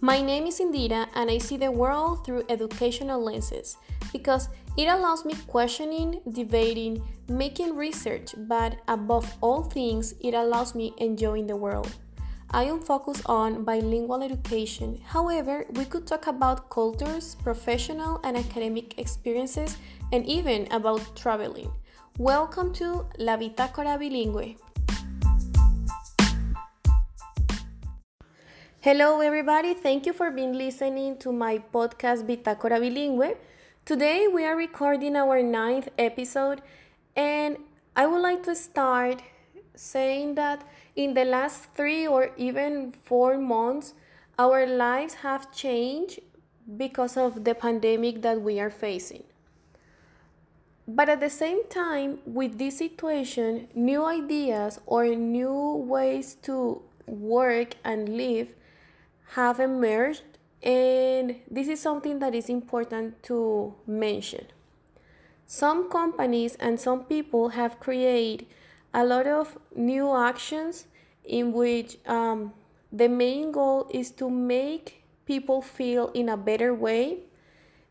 My name is Indira and I see the world through educational lenses because it allows me questioning, debating, making research, but above all things, it allows me enjoying the world. I am focused on bilingual education. However, we could talk about cultures, professional and academic experiences, and even about traveling. Welcome to La Bitácora Bilingüe. Hello, everybody. Thank you for being listening to my podcast Bitácora Bilingüe. Today we are recording our ninth episode, and I would like to start saying that in the last three or even four months, our lives have changed because of the pandemic that we are facing. But at the same time, with this situation, new ideas or new ways to work and live have emerged, and this is something that is important to mention. Some companies and some people have created a lot of new actions in which um, the main goal is to make people feel in a better way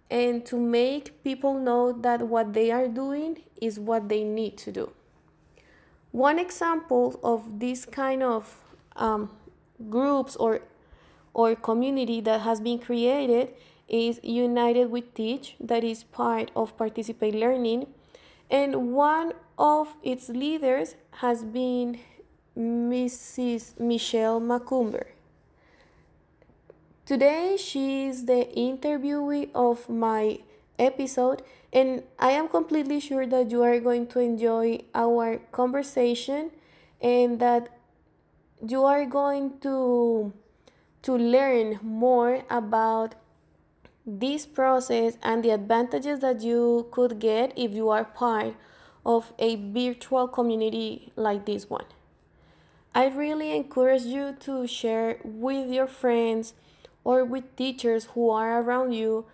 and to make people know that what they are doing is what they need to do. One example of this kind of um, groups or or community that has been created is United We Teach, that is part of Participate Learning. And one of its leaders has been Mrs. Michelle Macumber. Today, she is the interviewee of my episode, and I am completely sure that you are going to enjoy our conversation and that you are going to to learn more about this process and the advantages that you could get if you are part of a virtual community like this one. I really encourage you to share with your friends or with teachers who are around you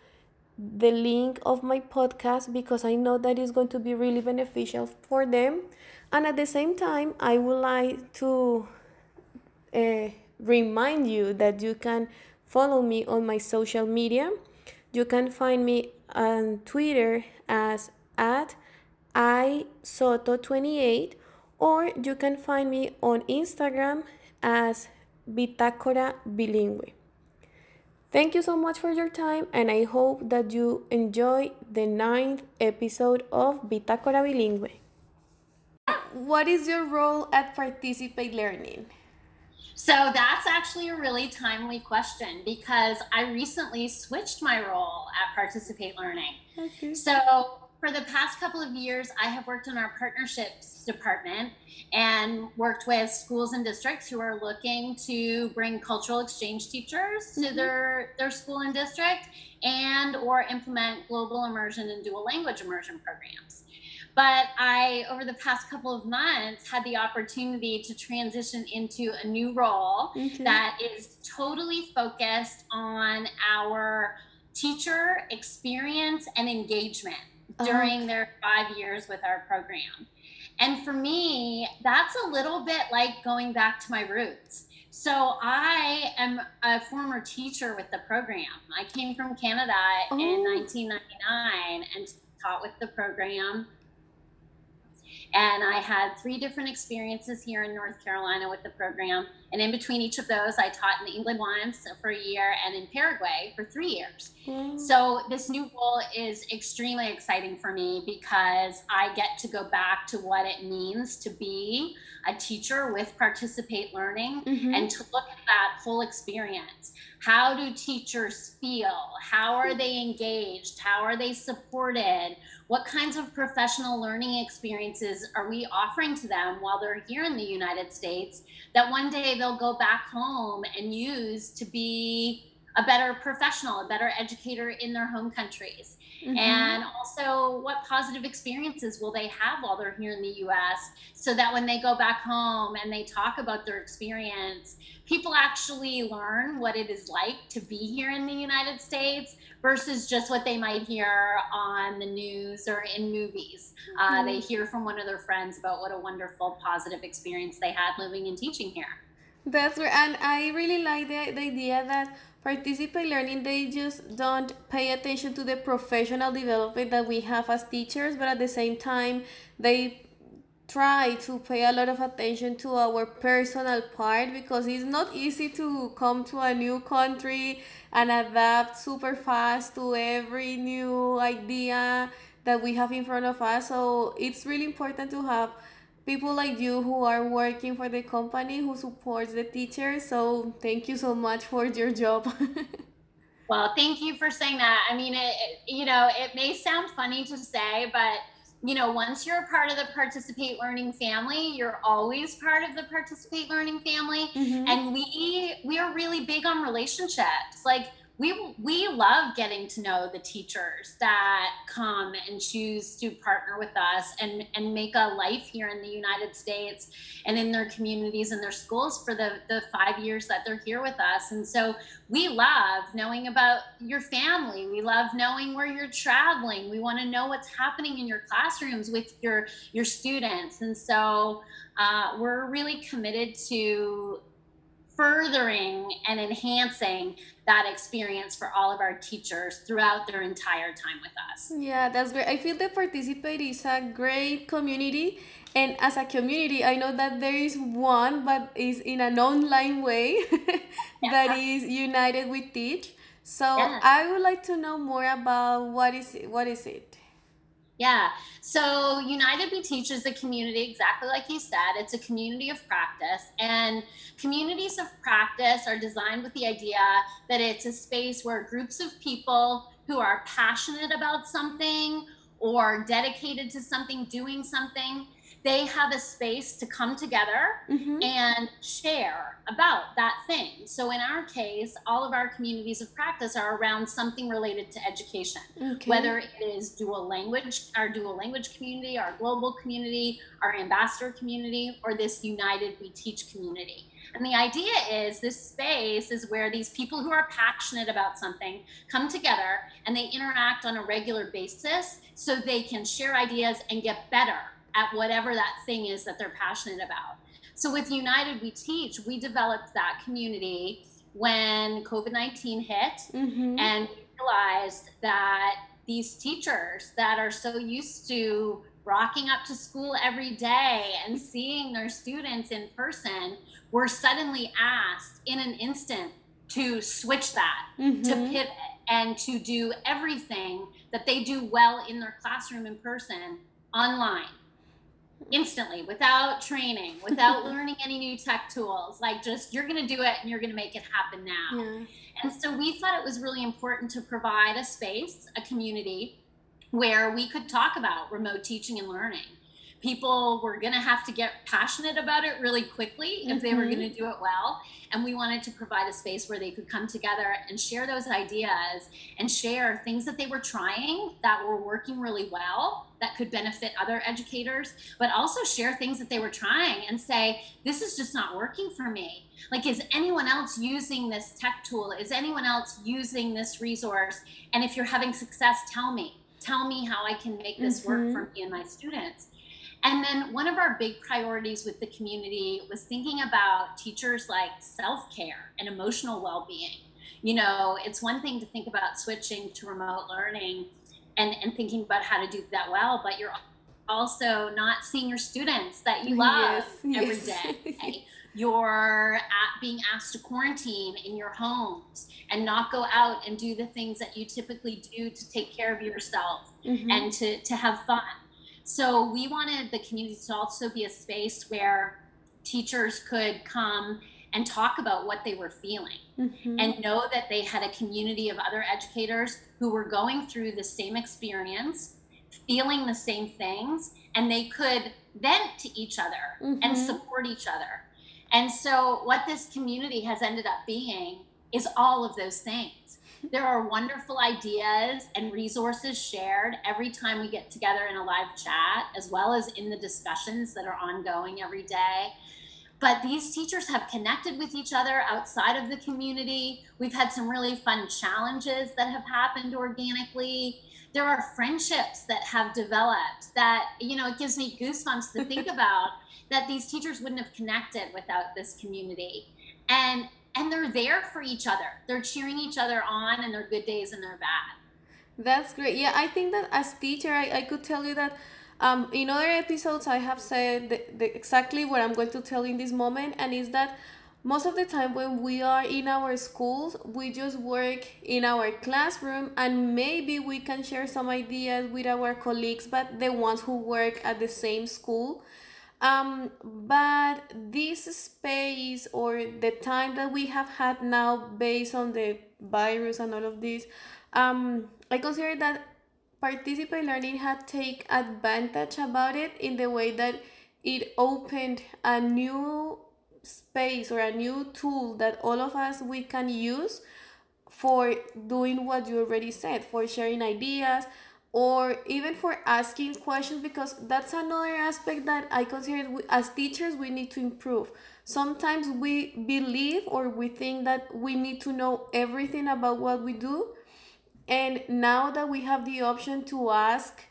the link of my podcast because I know that is going to be really beneficial for them. And at the same time, I would like to uh, remind you that you can follow me on my social media. You can find me on Twitter as at isoto28 or you can find me on Instagram as Bitácora Bilingüe. Thank you so much for your time and I hope that you enjoy the ninth episode of Bitácora Bilingüe. What is your role at Participate Learning? So that's actually a really timely question because I recently switched my role at Participate Learning. Okay. So for the past couple of years, I have worked in our partnerships department and worked with schools and districts who are looking to bring cultural exchange teachers to mm-hmm. their, their school and district and or implement global immersion and dual language immersion programs. But I, over the past couple of months, had the opportunity to transition into a new role mm-hmm. that is totally focused on our teacher experience and engagement during their five years with our program. And for me, that's a little bit like going back to my roots. So I am a former teacher with the program. I came from Canada oh. in 1999 and taught with the program and I had three different experiences here in North Carolina with the program. And in between each of those, I taught in England once for a year and in Paraguay for three years. Mm. So this new role is extremely exciting for me because I get to go back to what it means to be a teacher with participate learning mm-hmm. and to look at that whole experience. How do teachers feel? How are they engaged? How are they supported? What kinds of professional learning experiences are we offering to them while they're here in the United States that one day they'll go back home and use to be a better professional, a better educator in their home countries? Mm-hmm. And also, what positive experiences will they have while they're here in the US so that when they go back home and they talk about their experience, people actually learn what it is like to be here in the United States versus just what they might hear on the news or in movies. Uh, mm-hmm. They hear from one of their friends about what a wonderful, positive experience they had living and teaching here. That's right. And I really like the, the idea that participate learning, they just don't pay attention to the professional development that we have as teachers, but at the same time, they try to pay a lot of attention to our personal part because it's not easy to come to a new country and adapt super fast to every new idea that we have in front of us. So it's really important to have people like you who are working for the company who supports the teachers. So thank you so much for your job. well, thank you for saying that. I mean, it, it, you know, it may sound funny to say, but you know, once you're a part of the Participate Learning family, you're always part of the Participate Learning family. Mm-hmm. And we we are really big on relationships. Like we we love getting to know the teachers that come and choose to partner with us and and make a life here in the United States and in their communities and their schools for the the 5 years that they're here with us. And so we love knowing about your family. We love knowing where you're traveling. We want to know what's happening in your classrooms with your your students. And so uh, we're really committed to furthering and enhancing that experience for all of our teachers throughout their entire time with us. Yeah, that's great. I feel that Participate is a great community. And as a community, I know that there is one, but is in an online way that is United We Teach. So yeah. I would like to know more about what is it, what is it? Yeah. So United We Teach is a community, exactly like you said. It's a community of practice. And communities of practice are designed with the idea that it's a space where groups of people who are passionate about something or dedicated to something, doing something, they have a space to come together mm-hmm. and share about that thing. So, in our case, all of our communities of practice are around something related to education, okay. whether it is dual language, our dual language community, our global community, our ambassador community, or this United We Teach community. And the idea is this space is where these people who are passionate about something come together and they interact on a regular basis so they can share ideas and get better at whatever that thing is that they're passionate about. So with United We Teach, we developed that community when COVID 19 hit mm-hmm. and realized that these teachers that are so used to rocking up to school every day and seeing their students in person were suddenly asked in an instant to switch that, mm-hmm. to pivot, and to do everything that they do well in their classroom in person online instantly without training, without learning any new tech tools. Like just you're going to do it and you're going to make it happen now. Yeah. And so we thought it was really important to provide a space, a community where we could talk about remote teaching and learning people were going to have to get passionate about it really quickly if mm-hmm. they were going to mm-hmm. do it well. And we wanted to provide a space where they could come together and share those ideas and share things that they were trying that were working really well that could benefit other educators, but also share things that they were trying and say, this is just not working for me. Like, is anyone else using this tech tool? Is anyone else using this resource? And if you're having success, tell me. Tell me how I can make this mm-hmm. work for me and my students. And then one of our big priorities with the community was thinking about teachers like self care and emotional well being. You know, it's one thing to think about switching to remote learning and, and thinking about how to do that well, but you're also not seeing your students that you love yes, every yes. day. You're at being asked to quarantine in your homes and not go out and do the things that you typically do to take care of yourself mm-hmm. and to, to have fun. So we wanted the community to also be a space where teachers could come and talk about what they were feeling mm-hmm. and know that they had a community of other educators who were going through the same experience, feeling the same things, and they could vent to each other mm-hmm. and support each other. And so, what this community has ended up being is all of those things. There are wonderful ideas and resources shared every time we get together in a live chat, as well as in the discussions that are ongoing every day. But these teachers have connected with each other outside of the community. We've had some really fun challenges that have happened organically. There are friendships that have developed that, you know, it gives me goosebumps to think about that these teachers wouldn't have connected without this community. and and they're there for each other. They're cheering each other on in their good days and their bad. That's great. Yeah, I think that as teacher, I, I could tell you that um, in other episodes, I have said the, the, exactly what I'm going to tell in this moment, and is that most of the time when we are in our schools, we just work in our classroom, and maybe we can share some ideas with our colleagues, but the ones who work at the same school. Um, but this space or the time that we have had now, based on the virus and all of this, um, I consider that participate learning had take advantage about it in the way that it opened a new space or a new tool that all of us we can use for doing what you already said for sharing ideas or even for asking questions because that's another aspect that i consider as teachers we need to improve. Sometimes we believe or we think that we need to know everything about what we do and now that we have the option to ask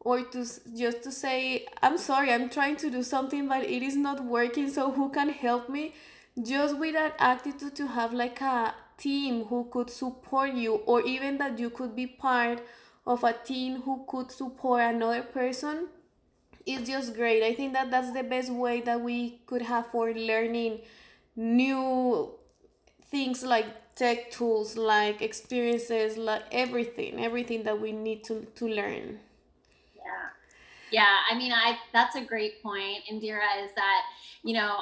or to just to say i'm sorry i'm trying to do something but it is not working so who can help me? Just with that attitude to have like a team who could support you or even that you could be part of a team who could support another person is just great. I think that that's the best way that we could have for learning new things like tech tools like experiences like everything everything that we need to to learn. Yeah. Yeah i mean i that's a great point indira is that you know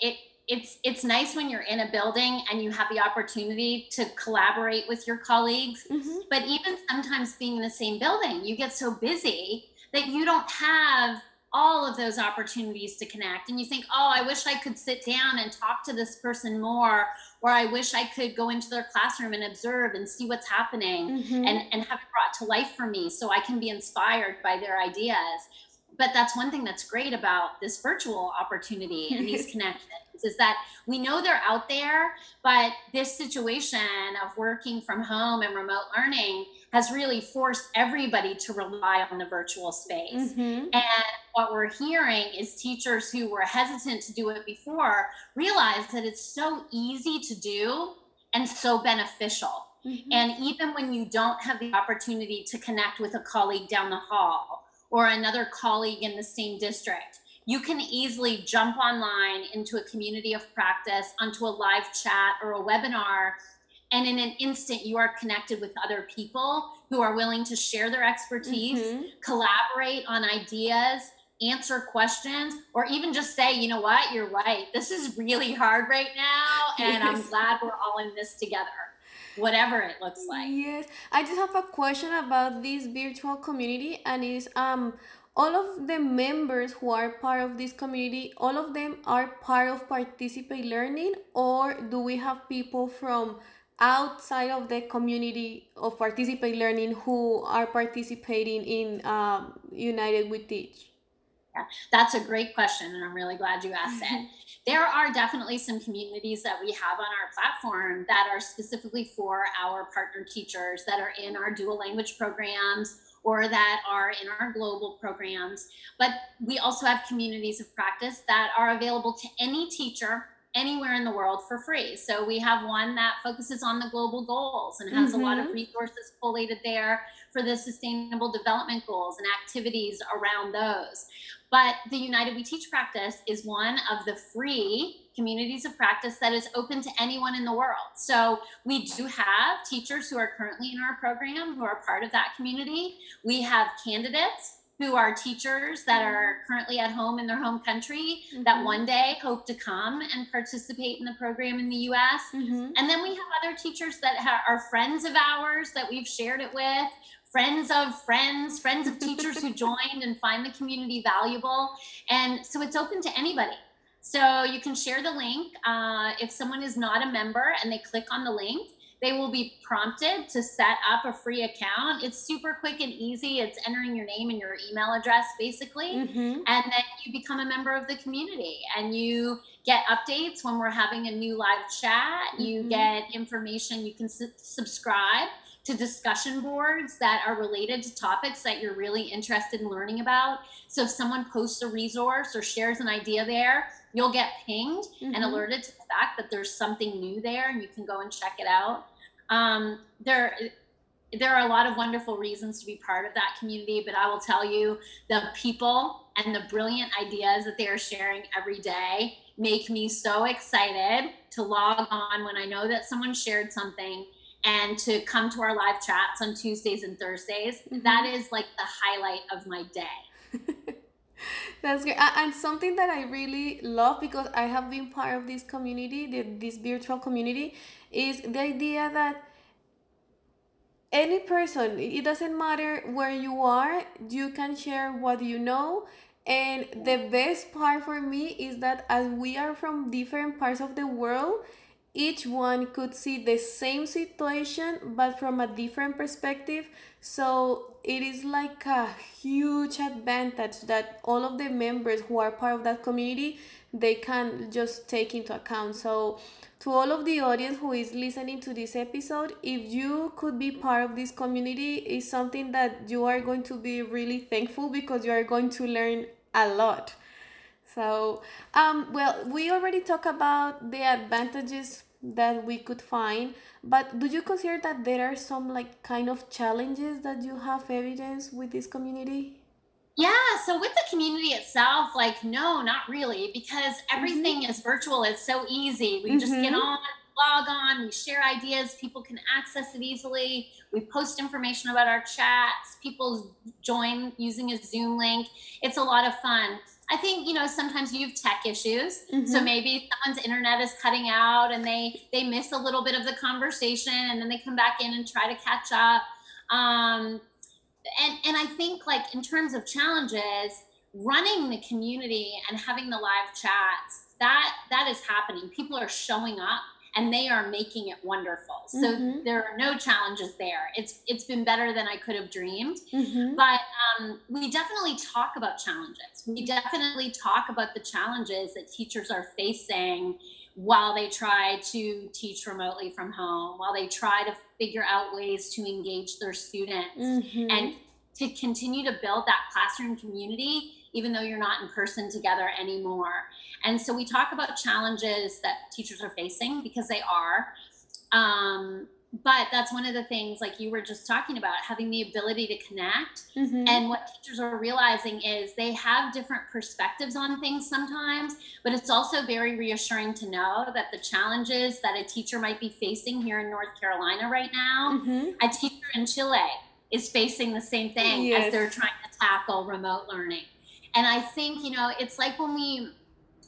it it's it's nice when you're in a building and you have the opportunity to collaborate with your colleagues mm-hmm. but even sometimes being in the same building you get so busy that you don't have all of those opportunities to connect and you think oh i wish i could sit down and talk to this person more or i wish i could go into their classroom and observe and see what's happening mm-hmm. and, and have it brought to life for me so i can be inspired by their ideas but that's one thing that's great about this virtual opportunity and these connections is that we know they're out there but this situation of working from home and remote learning has really forced everybody to rely on the virtual space mm-hmm. and what we're hearing is teachers who were hesitant to do it before realize that it's so easy to do and so beneficial mm-hmm. and even when you don't have the opportunity to connect with a colleague down the hall or another colleague in the same district. You can easily jump online into a community of practice, onto a live chat or a webinar, and in an instant, you are connected with other people who are willing to share their expertise, mm-hmm. collaborate on ideas, answer questions, or even just say, you know what, you're right. This is really hard right now, and yes. I'm glad we're all in this together whatever it looks like. Yes. I just have a question about this virtual community and is um all of the members who are part of this community, all of them are part of Participate Learning or do we have people from outside of the community of Participate Learning who are participating in um, United We Teach? Yeah, that's a great question, and I'm really glad you asked it. there are definitely some communities that we have on our platform that are specifically for our partner teachers that are in our dual language programs or that are in our global programs. But we also have communities of practice that are available to any teacher anywhere in the world for free. So we have one that focuses on the global goals and has mm-hmm. a lot of mm-hmm. resources collated there for the sustainable development goals and activities around those. But the United We Teach practice is one of the free communities of practice that is open to anyone in the world. So we do have teachers who are currently in our program who are part of that community. We have candidates who are teachers that are currently at home in their home country mm-hmm. that one day hope to come and participate in the program in the US. Mm-hmm. And then we have other teachers that ha- are friends of ours that we've shared it with friends of friends, friends of teachers who joined and find the community valuable. And so it's open to anybody. So you can share the link. Uh, if someone is not a member and they click on the link, they will be prompted to set up a free account. It's super quick and easy. It's entering your name and your email address, basically. Mm-hmm. And then you become a member of the community and you get updates when we're having a new live chat. You mm-hmm. get information. You can su- subscribe to discussion boards that are related to topics that you're really interested in learning about. So if someone posts a resource or shares an idea there, you'll get pinged mm-hmm. and alerted to the fact that there's something new there and you can go and check it out. Um, there, there are a lot of wonderful reasons to be part of that community, but I will tell you the people and the brilliant ideas that they are sharing every day make me so excited to log on when I know that someone shared something and to come to our live chats on Tuesdays and Thursdays. Mm-hmm. That is like the highlight of my day. That's great. And something that I really love because I have been part of this community, this virtual community, is the idea that any person, it doesn't matter where you are, you can share what you know. And the best part for me is that as we are from different parts of the world, each one could see the same situation but from a different perspective. So it is like a huge advantage that all of the members who are part of that community they can just take into account. So to all of the audience who is listening to this episode if you could be part of this community is something that you are going to be really thankful because you are going to learn a lot so, um, well, we already talked about the advantages that we could find, but do you consider that there are some like kind of challenges that you have evidence with this community? Yeah, so with the community itself, like, no, not really, because everything mm-hmm. is virtual. It's so easy. We mm-hmm. just get mm-hmm. on, log on, we share ideas, people can access it easily. We post information about our chats, people join using a Zoom link. It's a lot of fun. I think you know sometimes you have tech issues, mm-hmm. so maybe someone's internet is cutting out and they they miss a little bit of the conversation, and then they come back in and try to catch up. Um, and and I think like in terms of challenges, running the community and having the live chats that that is happening. People are showing up and they are making it wonderful. So mm-hmm. there are no challenges there. It's it's been better than I could have dreamed. Mm-hmm. But um, we definitely talk about challenges. We definitely talk about the challenges that teachers are facing while they try to teach remotely from home, while they try to figure out ways to engage their students mm-hmm. and to continue to build that classroom community even though you're not in person together anymore. And so we talk about challenges that teachers are facing because they are. Um, but that's one of the things like you were just talking about having the ability to connect mm-hmm. and what teachers are realizing is they have different perspectives on things sometimes but it's also very reassuring to know that the challenges that a teacher might be facing here in north carolina right now mm-hmm. a teacher in chile is facing the same thing yes. as they're trying to tackle remote learning and I think, you know, it's like when we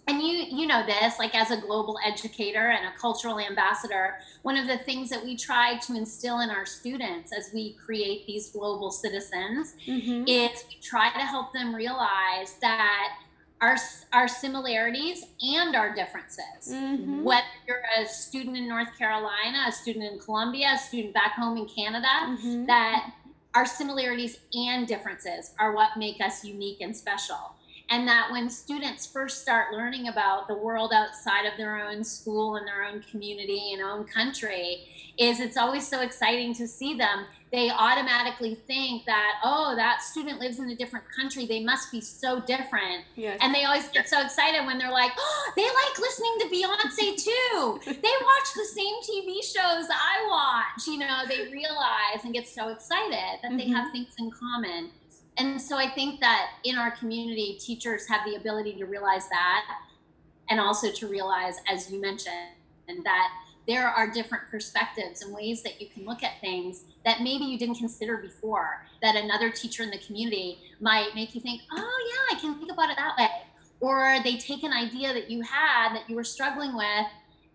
and you you know this like as a global educator and a cultural ambassador one of the things that we try to instill in our students as we create these global citizens mm-hmm. is we try to help them realize that our our similarities and our differences mm-hmm. whether you're a student in north carolina a student in colombia a student back home in canada mm-hmm. that our similarities and differences are what make us unique and special. And that when students first start learning about the world outside of their own school and their own community and own country, is it's always so exciting to see them they automatically think that oh that student lives in a different country they must be so different yes. and they always get so excited when they're like oh they like listening to beyonce too they watch the same tv shows i watch you know they realize and get so excited that mm-hmm. they have mm-hmm. things in common and so i think that in our community teachers have the ability to realize that and also to realize as you mentioned that there are different perspectives and ways that you can look at things that maybe you didn't consider before that another teacher in the community might make you think oh yeah i can think about it that way. Or they take an idea that you had that you were struggling with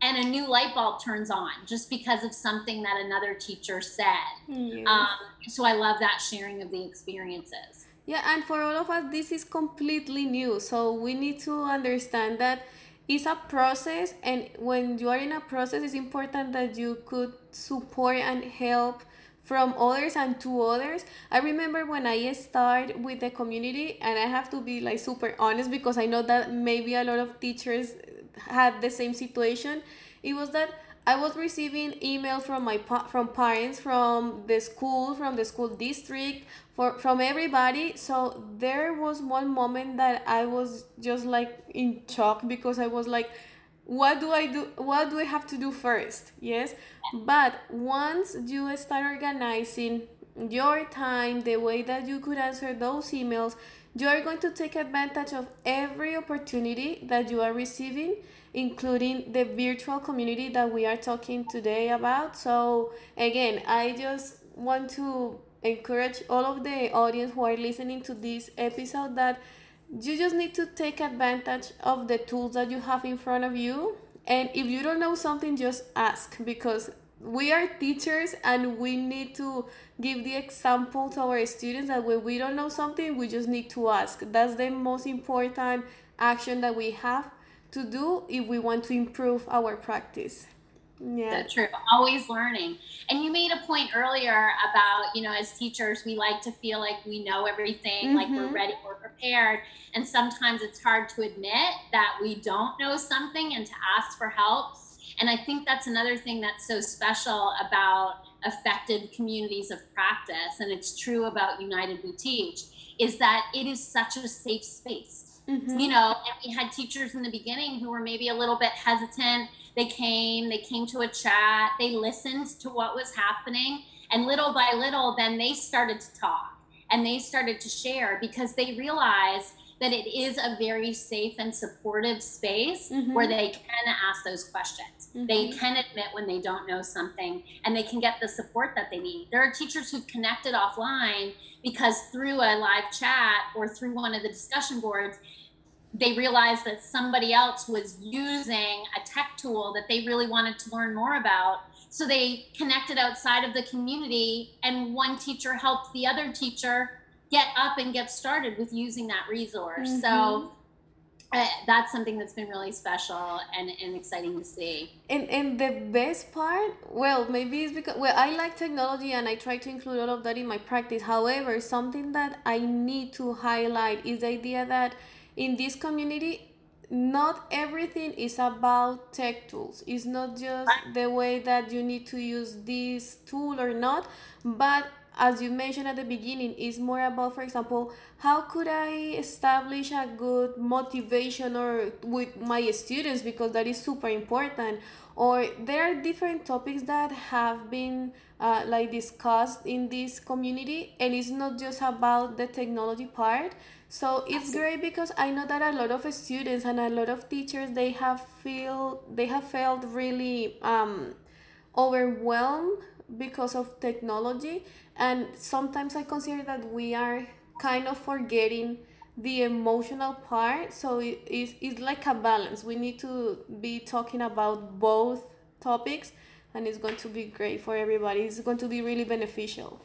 and a new light bulb turns on just because of something that another teacher said. Yes. um, so i love that sharing of the experiences. Yeah and for all of us this is completely new. So we need to understand that it's a process and when you are in a process it's important that you could support and help from others and to others. I remember when i started with the community and i have to be like super honest because i know that maybe a lot of teachers had the same situation it was that I was receiving emails from my from parents, from the school, from the school district, for from everybody. So there was one moment that I was just like in shock because I was like, what do I do? What do I have to do first? Yes, but once you start organizing your time, the way that you could answer those emails, you are going to take advantage of every opportunity that you are receiving including the virtual community that we are talking today about. So, again, I just want to encourage all of the audience who are listening to this episode that you just need to take advantage of the tools that you have in front of you. And if you don't know something, just ask because we are teachers and we need to give the example to our students that when we don't know something, we just need to ask. That's the most important action that we have to do if we want to improve our practice. Yeah. That's true. Always learning. And you made a point earlier about, you know, as teachers, we like to feel like we know everything, mm-hmm. like we're mm-hmm. ready, we're prepared. And sometimes it's hard to admit that we don't know something and to ask for help. And I think that's another thing that's so special about effective communities of practice. And it's true about United We Teach, is that it is such a safe space Mm-hmm. You know, and we had teachers in the beginning who were maybe a little bit hesitant. They came, they came to a chat, they listened to what was happening, and little by little, then they started to talk and they started to share because they realized that it is a very safe and supportive space mm-hmm. where they can ask those questions. Mm-hmm. They can admit when they don't know something and they can get the support that they need. There are teachers who've connected offline because through a live chat or through one of the discussion boards, they realized that somebody else was using a tech tool that they really wanted to learn more about. So they connected outside of the community, and one teacher helped the other teacher get up and get started with using that resource. Mm-hmm. So uh, that's something that's been really special and, and exciting to see. And and the best part, well, maybe it's because well, I like technology and I try to include all of that in my practice. However, something that I need to highlight is the idea that in this community not everything is about tech tools it's not just the way that you need to use this tool or not but as you mentioned at the beginning is more about for example how could i establish a good motivation or with my students because that is super important. Or there are different topics that have been uh, like discussed in this community and it's not just about the technology part. So it's great because I know that a lot of students and a lot of teachers they have feel they have felt really um, overwhelmed because of technology and sometimes I consider that we are kind of forgetting the emotional part so it is it's like a balance we need to be talking about both topics and it's going to be great for everybody it's going to be really beneficial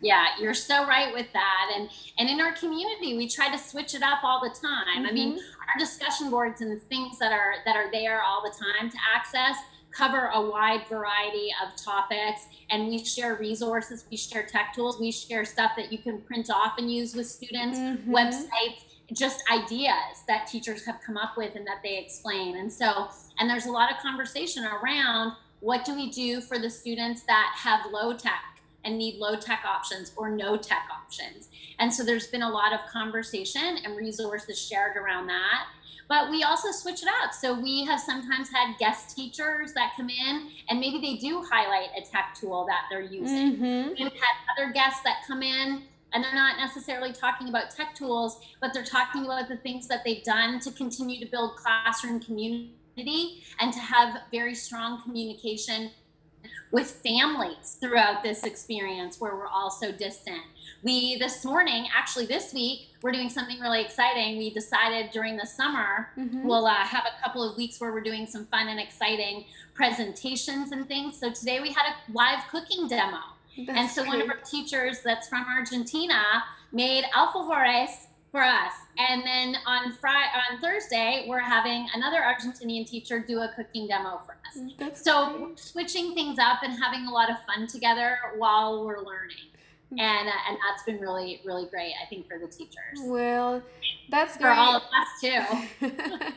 yeah you're so right with that and and in our community we try to switch it up all the time mm-hmm. i mean mm-hmm. our discussion boards and the things that are that are there all the time to access cover a wide variety of topics and we share resources we share tech tools we share stuff that you can print off and use with students mm-hmm. websites just ideas that teachers have come up with and that they explain and so and there's a lot of conversation around what do we do for the students that have low tech and need low tech options or no tech options. And so there's been a lot of conversation and resources shared around that. But we also switch it up. So we have sometimes had guest teachers that come in and maybe they do highlight a tech tool that they're using. Mm-hmm. We've had other guests that come in and they're not necessarily talking about tech tools, but they're talking about the things that they've done to continue to build classroom community and to have very strong communication with families throughout this experience where we're all so distant. We, this morning, actually this week, we're doing something really exciting. We decided during the summer, mm-hmm. we'll uh, have a couple of weeks where we're doing some fun and exciting presentations and things. So today we had a live cooking demo. That's and so great. one of our teachers that's from Argentina made alfajores for us. And then on Friday, on Thursday, we're having another Argentinian teacher do a cooking demo for us. Mm, that's so great. switching things up and having a lot of fun together while we're learning. Mm. And, uh, and that's been really really great I think for the teachers. Well, that's great. for all of us too.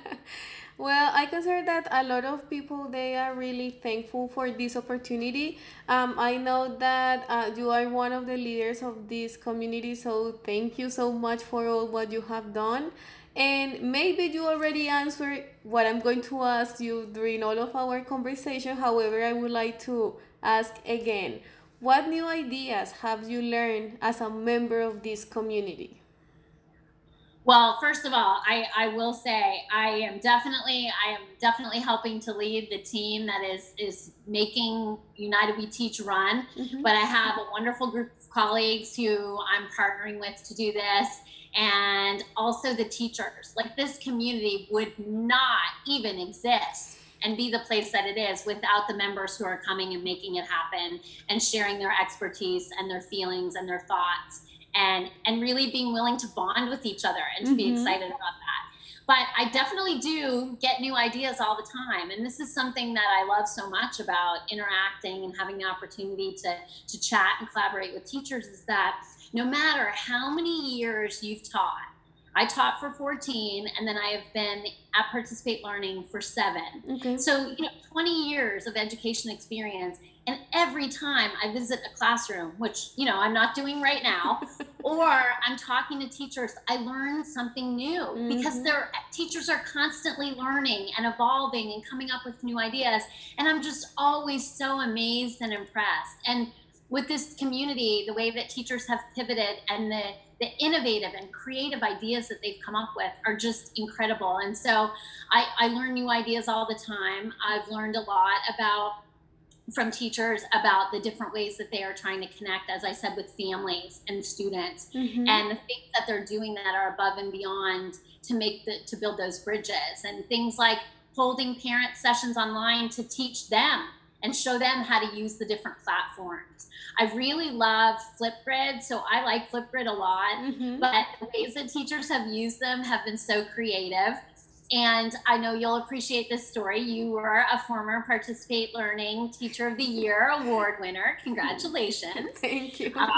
Well, I consider that a lot of people they are really thankful for this opportunity. Um, I know that uh, you are one of the leaders of this community, so thank you so much for all what you have done. And maybe you already answered what I'm going to ask you during all of our conversation. However, I would like to ask again what new ideas have you learned as a member of this community? Well, first of all, I, I will say I am definitely I am definitely helping to lead the team that is is making United We Teach run. Mm-hmm. But I have a wonderful group of colleagues who I'm partnering with to do this and also the teachers. Like this community would not even exist and be the place that it is without the members who are coming and making it happen and sharing their expertise and their feelings and their thoughts and and really being willing to bond with each other and to mm-hmm. be excited about that but i definitely do get new ideas all the time and this is something that i love so much about interacting and having the opportunity to to chat and collaborate with teachers is that no matter how many years you've taught I taught for 14 and then I have been at Participate Learning for seven. Okay. So, you know, 20 years of education experience. And every time I visit a classroom, which, you know, I'm not doing right now, or I'm talking to teachers, I learn something new mm-hmm. because their teachers are constantly learning and evolving and coming up with new ideas. And I'm just always so amazed and impressed. And with this community, the way that teachers have pivoted and the the innovative and creative ideas that they've come up with are just incredible. And so I, I learn new ideas all the time. I've learned a lot about from teachers about the different ways that they are trying to connect, as I said, with families and students, mm-hmm. and the things that they're doing that are above and beyond to make the to build those bridges, and things like holding parent sessions online to teach them and show them how to use the different platforms. I really love Flipgrid, so I like Flipgrid a lot, mm-hmm. but the ways that teachers have used them have been so creative. And I know you'll appreciate this story. You were a former Participate Learning Teacher of the Year award winner. Congratulations. Thank you. Um,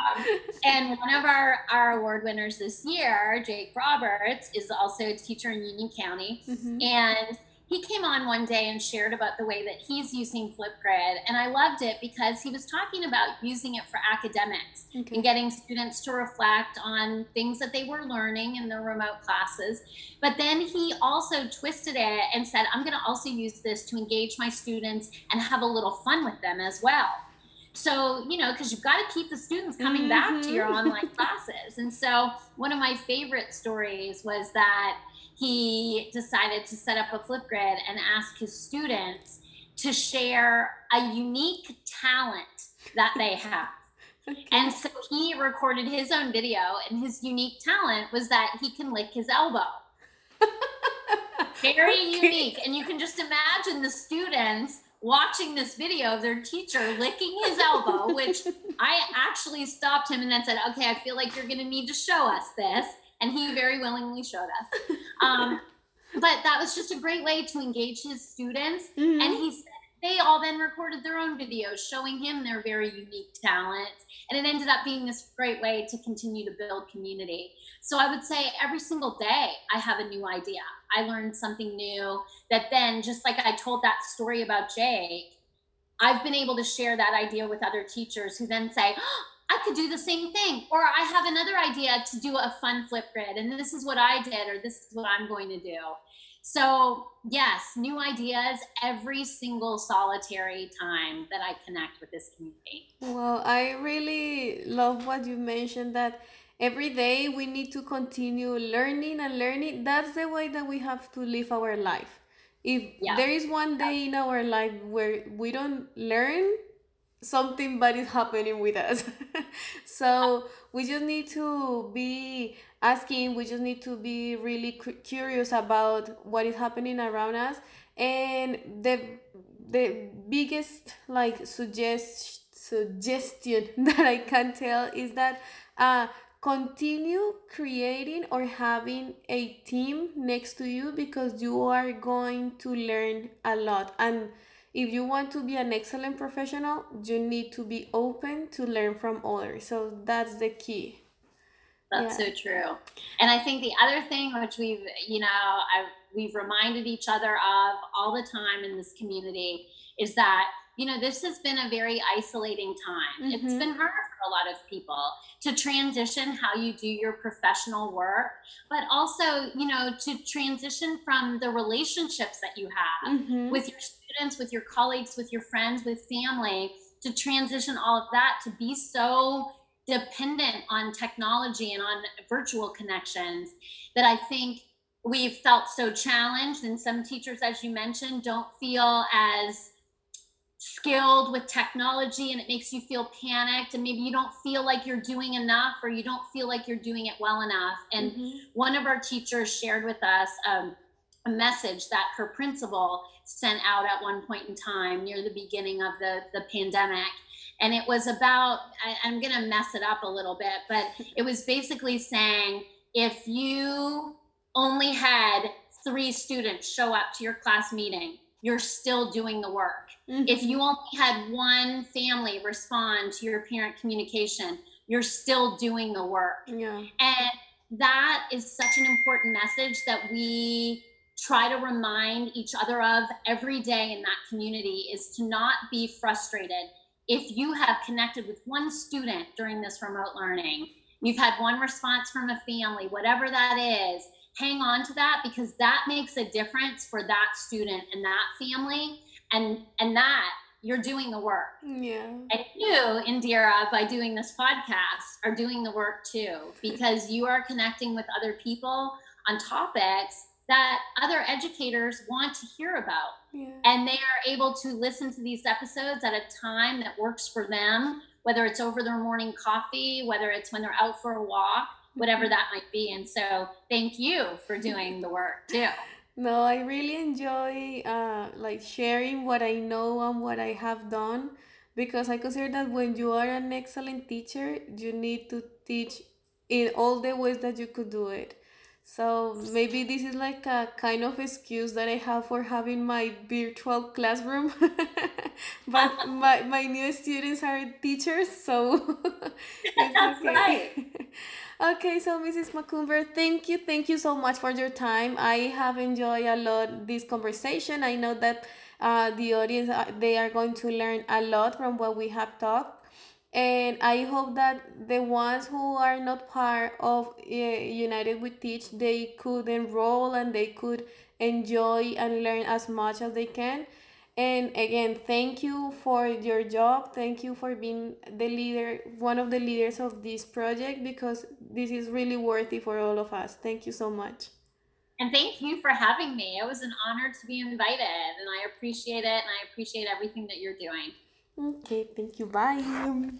and one of our, our award winners this year, Jake Roberts, is also a teacher in Union County. Mm-hmm. And he came on one day and shared about the way that he's using Flipgrid. And I loved it because he was talking about using it for academics okay. and getting students to reflect on things that they were learning in their remote classes. But then he also twisted it and said, I'm going to also use this to engage my students and have a little fun with them as well. So, you know, because you've got to keep the students coming mm-hmm. back to your mm-hmm. online classes. And so, one of my favorite stories was that he decided to set up a Flipgrid and ask his students to share a unique talent that they have. Okay. And so he recorded his own video, and his unique talent was that he can lick his elbow. Very okay. unique. And you can just imagine the students watching this video of their teacher licking his elbow, which I actually stopped him and then said, Okay, I feel like you're going to need to show us this and he very willingly showed us. Um, but that was just a great way to engage his students. Mm-hmm. And he said they all then recorded their own videos showing him their very unique talents. And it ended up being this great way to continue to build community. So I would say every single day I have a new idea. I learned something new that then, just like I told that story about Jake, I've been able to share that idea with other teachers who then say, oh, I could do the same thing. Or I have another idea to do a fun Flipgrid, and this is what I did, or this is what I'm going to do. So, yes, new ideas every single solitary time that I connect with this community. Well, I really love what you mentioned that every day we need to continue learning and learning. That's the way that we have to live our life. If yeah. there is one day in our life where we don't learn, something bad is happening with us. so we just need to be asking, we just need to be really curious about what is happening around us. And the the biggest like suggest suggestion that I can tell is that uh continue creating or having a team next to you because you are going to learn a lot and if you want to be an excellent professional, you need to be open to learn from others. So that's the key. That's yeah. so true. And I think the other thing, which we've, you know, I've, we've reminded each other of all the time in this community, is that you know, this has been a very isolating time. Mm-hmm. It's been hard for a lot of people to transition how you do your professional work, but also, you know, to transition from the relationships that you have mm-hmm. with your students, with your colleagues, with your friends, with family, to transition all of that to be so dependent on technology and on virtual connections that I think we've felt so challenged. And some teachers, as you mentioned, don't feel as skilled with technology and it makes you feel panicked and maybe you don't feel like you're doing enough or you don't feel like you're doing it well enough and mm-hmm. one of our teachers shared with us um, a message that her principal sent out at one point in time near the beginning of the, the pandemic and it was about I, i'm going to mess it up a little bit but it was basically saying if you only had three students show up to your class meeting you're still doing the work. Mm-hmm. If you only had one family respond to your parent communication, you're still doing the work. Yeah. And that is such an important message that we try to remind each other of every day in that community is to not be frustrated. If you have connected with one student during this remote learning, you've had one response from a family, whatever that is, hang on to that because that makes a difference for that student and that family. And and that you're doing the work. Yeah. And you indira by doing this podcast are doing the work too because you are connecting with other people on topics that other educators want to hear about yeah. and they are able to listen to these episodes at a time that works for them whether it's over their morning coffee whether it's when they're out for a walk whatever that might be. And so thank you for doing the work too. No, I really enjoy uh, like sharing what I know and what I have done because I consider that when you are an excellent teacher, you need to teach in all the ways that you could do it. So maybe this is like a kind of excuse that I have for having my virtual classroom. but my, my new students are teachers, so it's okay. Right. Okay, so Mrs. Macumber, thank you, thank you so much for your time. I have enjoyed a lot this conversation. I know that uh, the audience uh, they are going to learn a lot from what we have talked, and I hope that the ones who are not part of uh, United We Teach they could enroll and they could enjoy and learn as much as they can. And again, thank you for your job. Thank you for being the leader, one of the leaders of this project, because this is really worthy for all of us. Thank you so much. And thank you for having me. It was an honor to be invited, and I appreciate it, and I appreciate everything that you're doing. Okay, thank you. Bye.